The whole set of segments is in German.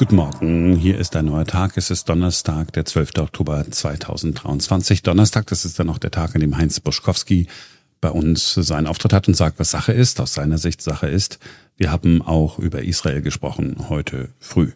Guten Morgen, hier ist ein neuer Tag. Es ist Donnerstag, der 12. Oktober 2023. Donnerstag, das ist dann auch der Tag, an dem Heinz Buschkowski bei uns seinen Auftritt hat und sagt, was Sache ist, aus seiner Sicht Sache ist. Wir haben auch über Israel gesprochen heute früh.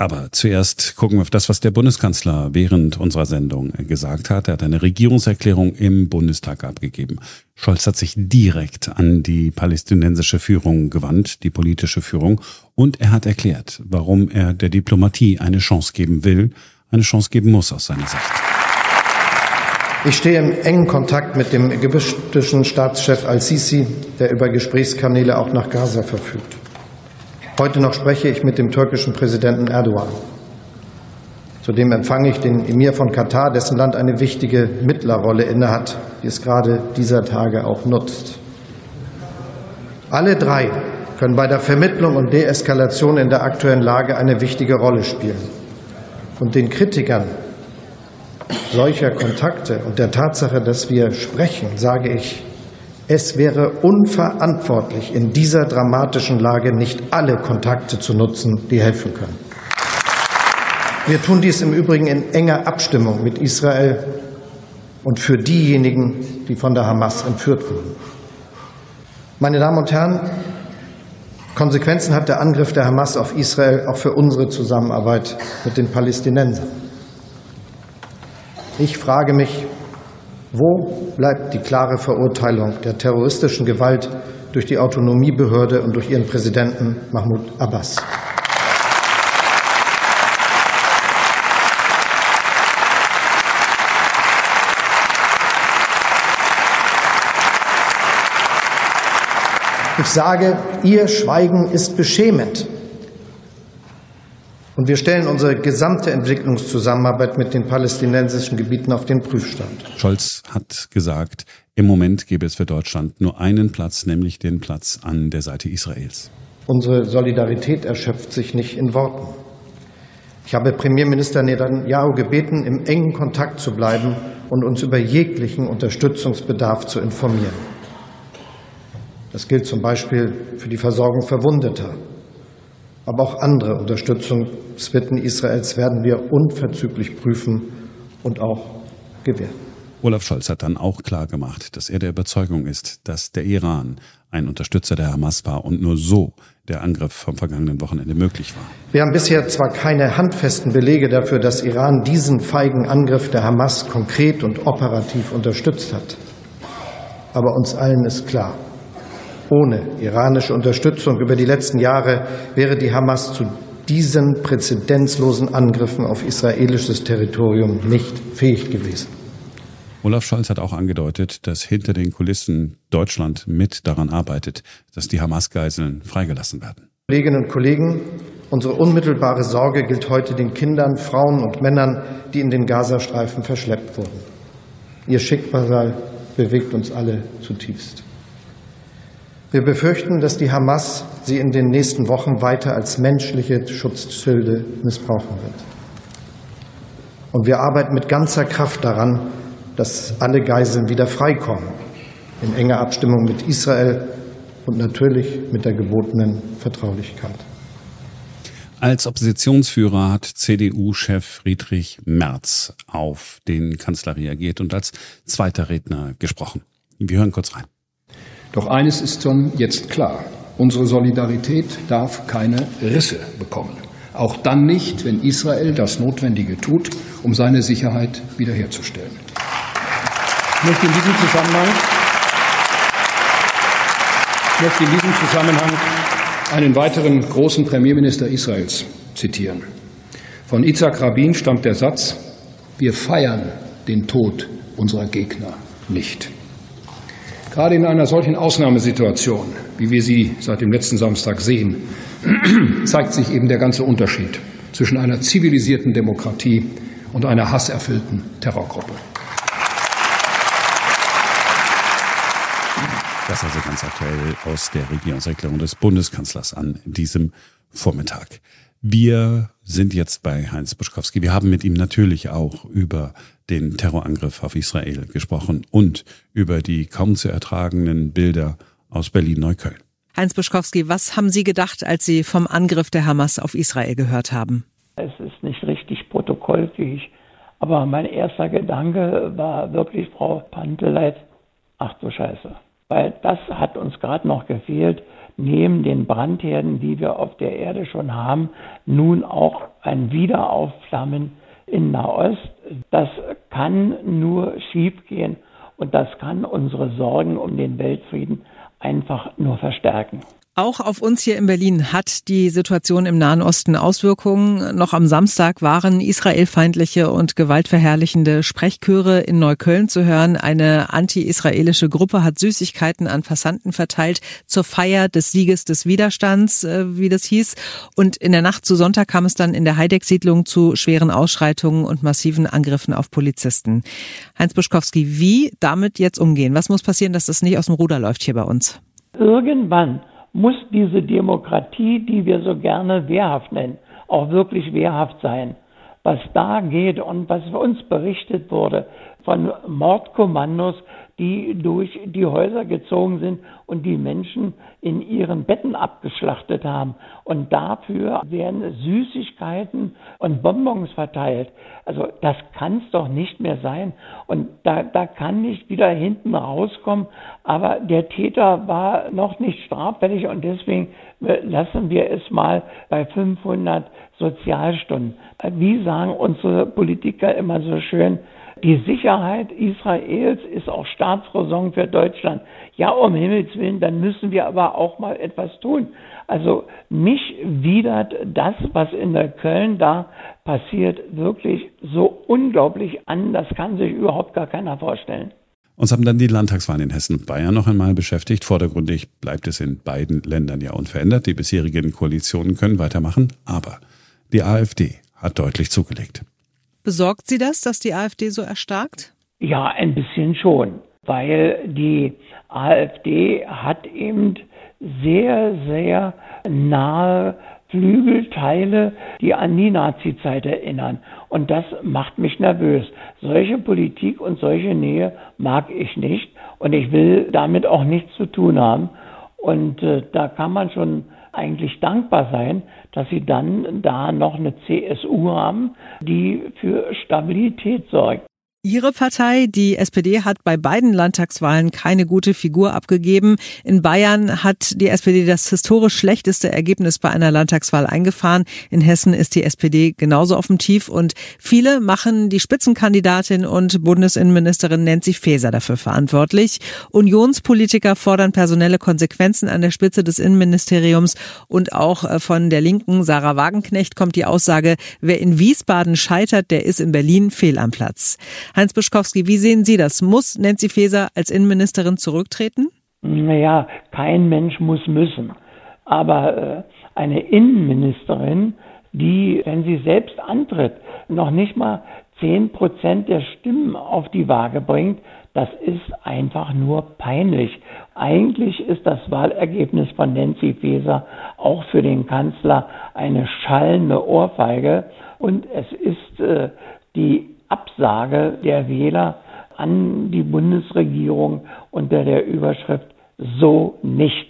Aber zuerst gucken wir auf das, was der Bundeskanzler während unserer Sendung gesagt hat. Er hat eine Regierungserklärung im Bundestag abgegeben. Scholz hat sich direkt an die palästinensische Führung gewandt, die politische Führung, und er hat erklärt, warum er der Diplomatie eine Chance geben will, eine Chance geben muss aus seiner Sicht. Ich stehe im engen Kontakt mit dem ägyptischen Staatschef al-Sisi, der über Gesprächskanäle auch nach Gaza verfügt. Heute noch spreche ich mit dem türkischen Präsidenten Erdogan. Zudem empfange ich den Emir von Katar, dessen Land eine wichtige Mittlerrolle innehat, die es gerade dieser Tage auch nutzt. Alle drei können bei der Vermittlung und Deeskalation in der aktuellen Lage eine wichtige Rolle spielen. Und den Kritikern solcher Kontakte und der Tatsache, dass wir sprechen, sage ich, es wäre unverantwortlich, in dieser dramatischen Lage nicht alle Kontakte zu nutzen, die helfen können. Wir tun dies im Übrigen in enger Abstimmung mit Israel und für diejenigen, die von der Hamas entführt wurden. Meine Damen und Herren, Konsequenzen hat der Angriff der Hamas auf Israel auch für unsere Zusammenarbeit mit den Palästinensern. Ich frage mich, wo bleibt die klare Verurteilung der terroristischen Gewalt durch die Autonomiebehörde und durch ihren Präsidenten Mahmoud Abbas? Ich sage, Ihr Schweigen ist beschämend. Und wir stellen unsere gesamte Entwicklungszusammenarbeit mit den palästinensischen Gebieten auf den Prüfstand. Scholz hat gesagt, im Moment gäbe es für Deutschland nur einen Platz, nämlich den Platz an der Seite Israels. Unsere Solidarität erschöpft sich nicht in Worten. Ich habe Premierminister Netanyahu gebeten, im engen Kontakt zu bleiben und uns über jeglichen Unterstützungsbedarf zu informieren. Das gilt zum Beispiel für die Versorgung Verwundeter, aber auch andere Unterstützungsbitten Israels werden wir unverzüglich prüfen und auch gewähren. Olaf Scholz hat dann auch klar gemacht, dass er der Überzeugung ist, dass der Iran ein Unterstützer der Hamas war und nur so der Angriff vom vergangenen Wochenende möglich war. Wir haben bisher zwar keine handfesten Belege dafür, dass Iran diesen feigen Angriff der Hamas konkret und operativ unterstützt hat. Aber uns allen ist klar, ohne iranische Unterstützung über die letzten Jahre wäre die Hamas zu diesen präzedenzlosen Angriffen auf israelisches Territorium nicht fähig gewesen. Olaf Scholz hat auch angedeutet, dass hinter den Kulissen Deutschland mit daran arbeitet, dass die Hamas-Geiseln freigelassen werden. Kolleginnen und Kollegen, unsere unmittelbare Sorge gilt heute den Kindern, Frauen und Männern, die in den Gazastreifen verschleppt wurden. Ihr Schicksal bewegt uns alle zutiefst. Wir befürchten, dass die Hamas sie in den nächsten Wochen weiter als menschliche Schutzschilde missbrauchen wird. Und wir arbeiten mit ganzer Kraft daran, dass alle Geiseln wieder freikommen, in enger Abstimmung mit Israel und natürlich mit der gebotenen Vertraulichkeit. Als Oppositionsführer hat CDU-Chef Friedrich Merz auf den Kanzler reagiert und als zweiter Redner gesprochen. Wir hören kurz rein. Doch eines ist schon jetzt klar. Unsere Solidarität darf keine Risse bekommen. Auch dann nicht, wenn Israel das Notwendige tut, um seine Sicherheit wiederherzustellen. Ich möchte in diesem Zusammenhang, möchte in diesem Zusammenhang einen weiteren großen Premierminister Israels zitieren. Von Itzhak Rabin stammt der Satz, wir feiern den Tod unserer Gegner nicht. Gerade in einer solchen Ausnahmesituation, wie wir sie seit dem letzten Samstag sehen, zeigt sich eben der ganze Unterschied zwischen einer zivilisierten Demokratie und einer hasserfüllten Terrorgruppe. Das also ganz aktuell aus der Regierungserklärung des Bundeskanzlers an diesem Vormittag. Wir sind jetzt bei Heinz Buschkowski. Wir haben mit ihm natürlich auch über den Terrorangriff auf Israel gesprochen und über die kaum zu ertragenden Bilder aus Berlin-Neukölln. Heinz Buschkowski, was haben Sie gedacht, als Sie vom Angriff der Hamas auf Israel gehört haben? Es ist nicht richtig protokollfähig, aber mein erster Gedanke war wirklich, Frau Panteleit, ach du Scheiße. Weil das hat uns gerade noch gefehlt, neben den Brandherden, die wir auf der Erde schon haben, nun auch ein Wiederaufflammen in Nahost. Das kann nur schiefgehen und das kann unsere Sorgen um den Weltfrieden einfach nur verstärken. Auch auf uns hier in Berlin hat die Situation im Nahen Osten Auswirkungen. Noch am Samstag waren israelfeindliche und gewaltverherrlichende Sprechchöre in Neukölln zu hören. Eine anti-israelische Gruppe hat Süßigkeiten an Passanten verteilt zur Feier des Sieges des Widerstands, äh, wie das hieß. Und in der Nacht zu Sonntag kam es dann in der Heideck-Siedlung zu schweren Ausschreitungen und massiven Angriffen auf Polizisten. Heinz Buschkowski, wie damit jetzt umgehen? Was muss passieren, dass das nicht aus dem Ruder läuft hier bei uns? Irgendwann muss diese Demokratie, die wir so gerne wehrhaft nennen, auch wirklich wehrhaft sein. Was da geht und was uns berichtet wurde von Mordkommandos, die durch die Häuser gezogen sind und die Menschen in ihren Betten abgeschlachtet haben. Und dafür werden Süßigkeiten und Bonbons verteilt. Also das kann es doch nicht mehr sein. Und da, da kann nicht wieder hinten rauskommen. Aber der Täter war noch nicht straffällig und deswegen äh, lassen wir es mal bei 500 Sozialstunden. Wie sagen unsere Politiker immer so schön, die Sicherheit Israels ist auch Staatsräson für Deutschland. Ja, um Himmels Willen, dann müssen wir aber auch mal etwas tun. Also mich widert das, was in der Köln da passiert, wirklich so unglaublich an. Das kann sich überhaupt gar keiner vorstellen. Uns haben dann die Landtagswahlen in Hessen und Bayern noch einmal beschäftigt. Vordergründig bleibt es in beiden Ländern ja unverändert. Die bisherigen Koalitionen können weitermachen, aber die AfD hat deutlich zugelegt. Besorgt Sie das, dass die AfD so erstarkt? Ja, ein bisschen schon, weil die AfD hat eben sehr, sehr nahe Flügelteile, die an die Nazizeit erinnern. Und das macht mich nervös. Solche Politik und solche Nähe mag ich nicht und ich will damit auch nichts zu tun haben. Und äh, da kann man schon eigentlich dankbar sein, dass sie dann da noch eine CSU haben, die für Stabilität sorgt. Ihre Partei, die SPD, hat bei beiden Landtagswahlen keine gute Figur abgegeben. In Bayern hat die SPD das historisch schlechteste Ergebnis bei einer Landtagswahl eingefahren. In Hessen ist die SPD genauso auf dem Tief und viele machen die Spitzenkandidatin und Bundesinnenministerin Nancy Faeser dafür verantwortlich. Unionspolitiker fordern personelle Konsequenzen an der Spitze des Innenministeriums und auch äh, von der Linken Sarah Wagenknecht kommt die Aussage, wer in Wiesbaden scheitert, der ist in Berlin fehl am Platz. Heinz Buschkowski, wie sehen Sie das? Muss Nancy Faeser als Innenministerin zurücktreten? Naja, kein Mensch muss müssen. Aber äh, eine Innenministerin, die, wenn sie selbst antritt, noch nicht mal zehn Prozent der Stimmen auf die Waage bringt, das ist einfach nur peinlich. Eigentlich ist das Wahlergebnis von Nancy Faeser auch für den Kanzler eine schallende Ohrfeige und es ist äh, die Absage der Wähler an die Bundesregierung unter der Überschrift so nicht.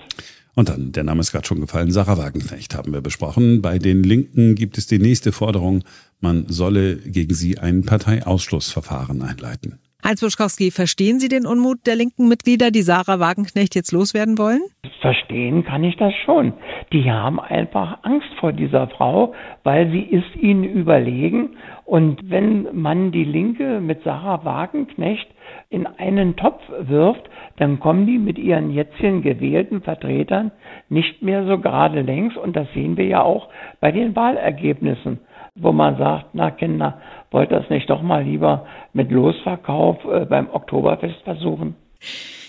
Und dann, der Name ist gerade schon gefallen, Sarah Wagenknecht haben wir besprochen. Bei den Linken gibt es die nächste Forderung, man solle gegen sie ein Parteiausschlussverfahren einleiten. Heinz Buschkowski, verstehen Sie den Unmut der linken Mitglieder, die Sarah Wagenknecht jetzt loswerden wollen? Verstehen kann ich das schon. Die haben einfach Angst vor dieser Frau, weil sie ist ihnen überlegen. Und wenn man die Linke mit Sarah Wagenknecht in einen Topf wirft, dann kommen die mit ihren jetzigen gewählten Vertretern nicht mehr so gerade längs. Und das sehen wir ja auch bei den Wahlergebnissen wo man sagt, na Kinder, wollt das nicht doch mal lieber mit Losverkauf äh, beim Oktoberfest versuchen?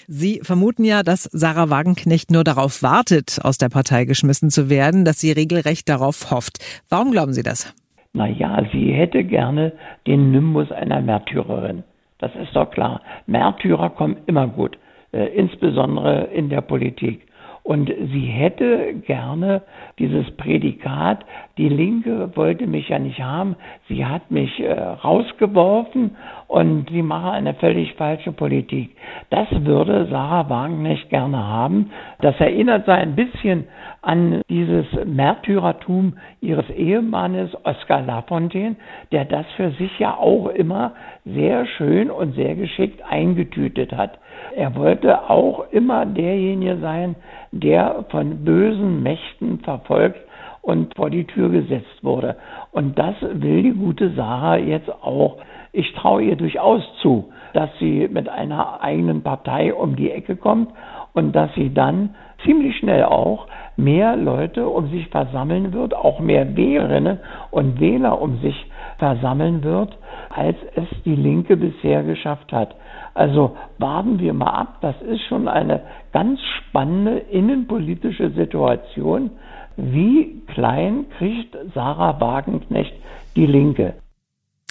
Sie vermuten ja, dass Sarah Wagenknecht nur darauf wartet, aus der Partei geschmissen zu werden, dass sie regelrecht darauf hofft. Warum glauben Sie das? Naja, sie hätte gerne den Nimbus einer Märtyrerin. Das ist doch klar. Märtyrer kommen immer gut, äh, insbesondere in der Politik. Und sie hätte gerne dieses Prädikat, die Linke wollte mich ja nicht haben, sie hat mich äh, rausgeworfen und sie mache eine völlig falsche Politik. Das würde Sarah Wagenknecht gerne haben. Das erinnert sie ein bisschen an dieses Märtyrertum ihres Ehemannes Oskar Lafontaine, der das für sich ja auch immer sehr schön und sehr geschickt eingetütet hat. Er wollte auch immer derjenige sein, der von bösen Mächten verfolgt und vor die Tür gesetzt wurde. Und das will die gute Sarah jetzt auch. Ich traue ihr durchaus zu, dass sie mit einer eigenen Partei um die Ecke kommt und dass sie dann ziemlich schnell auch mehr Leute um sich versammeln wird, auch mehr Wählerinnen und Wähler um sich versammeln wird, als es die Linke bisher geschafft hat. Also warten wir mal ab, das ist schon eine ganz spannende innenpolitische Situation. Wie klein kriegt Sarah Wagenknecht die Linke?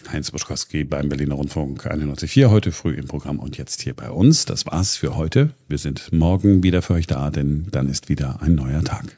Heinz Buschkowski beim Berliner Rundfunk 91.4 heute früh im Programm und jetzt hier bei uns. Das war's für heute. Wir sind morgen wieder für euch da, denn dann ist wieder ein neuer Tag.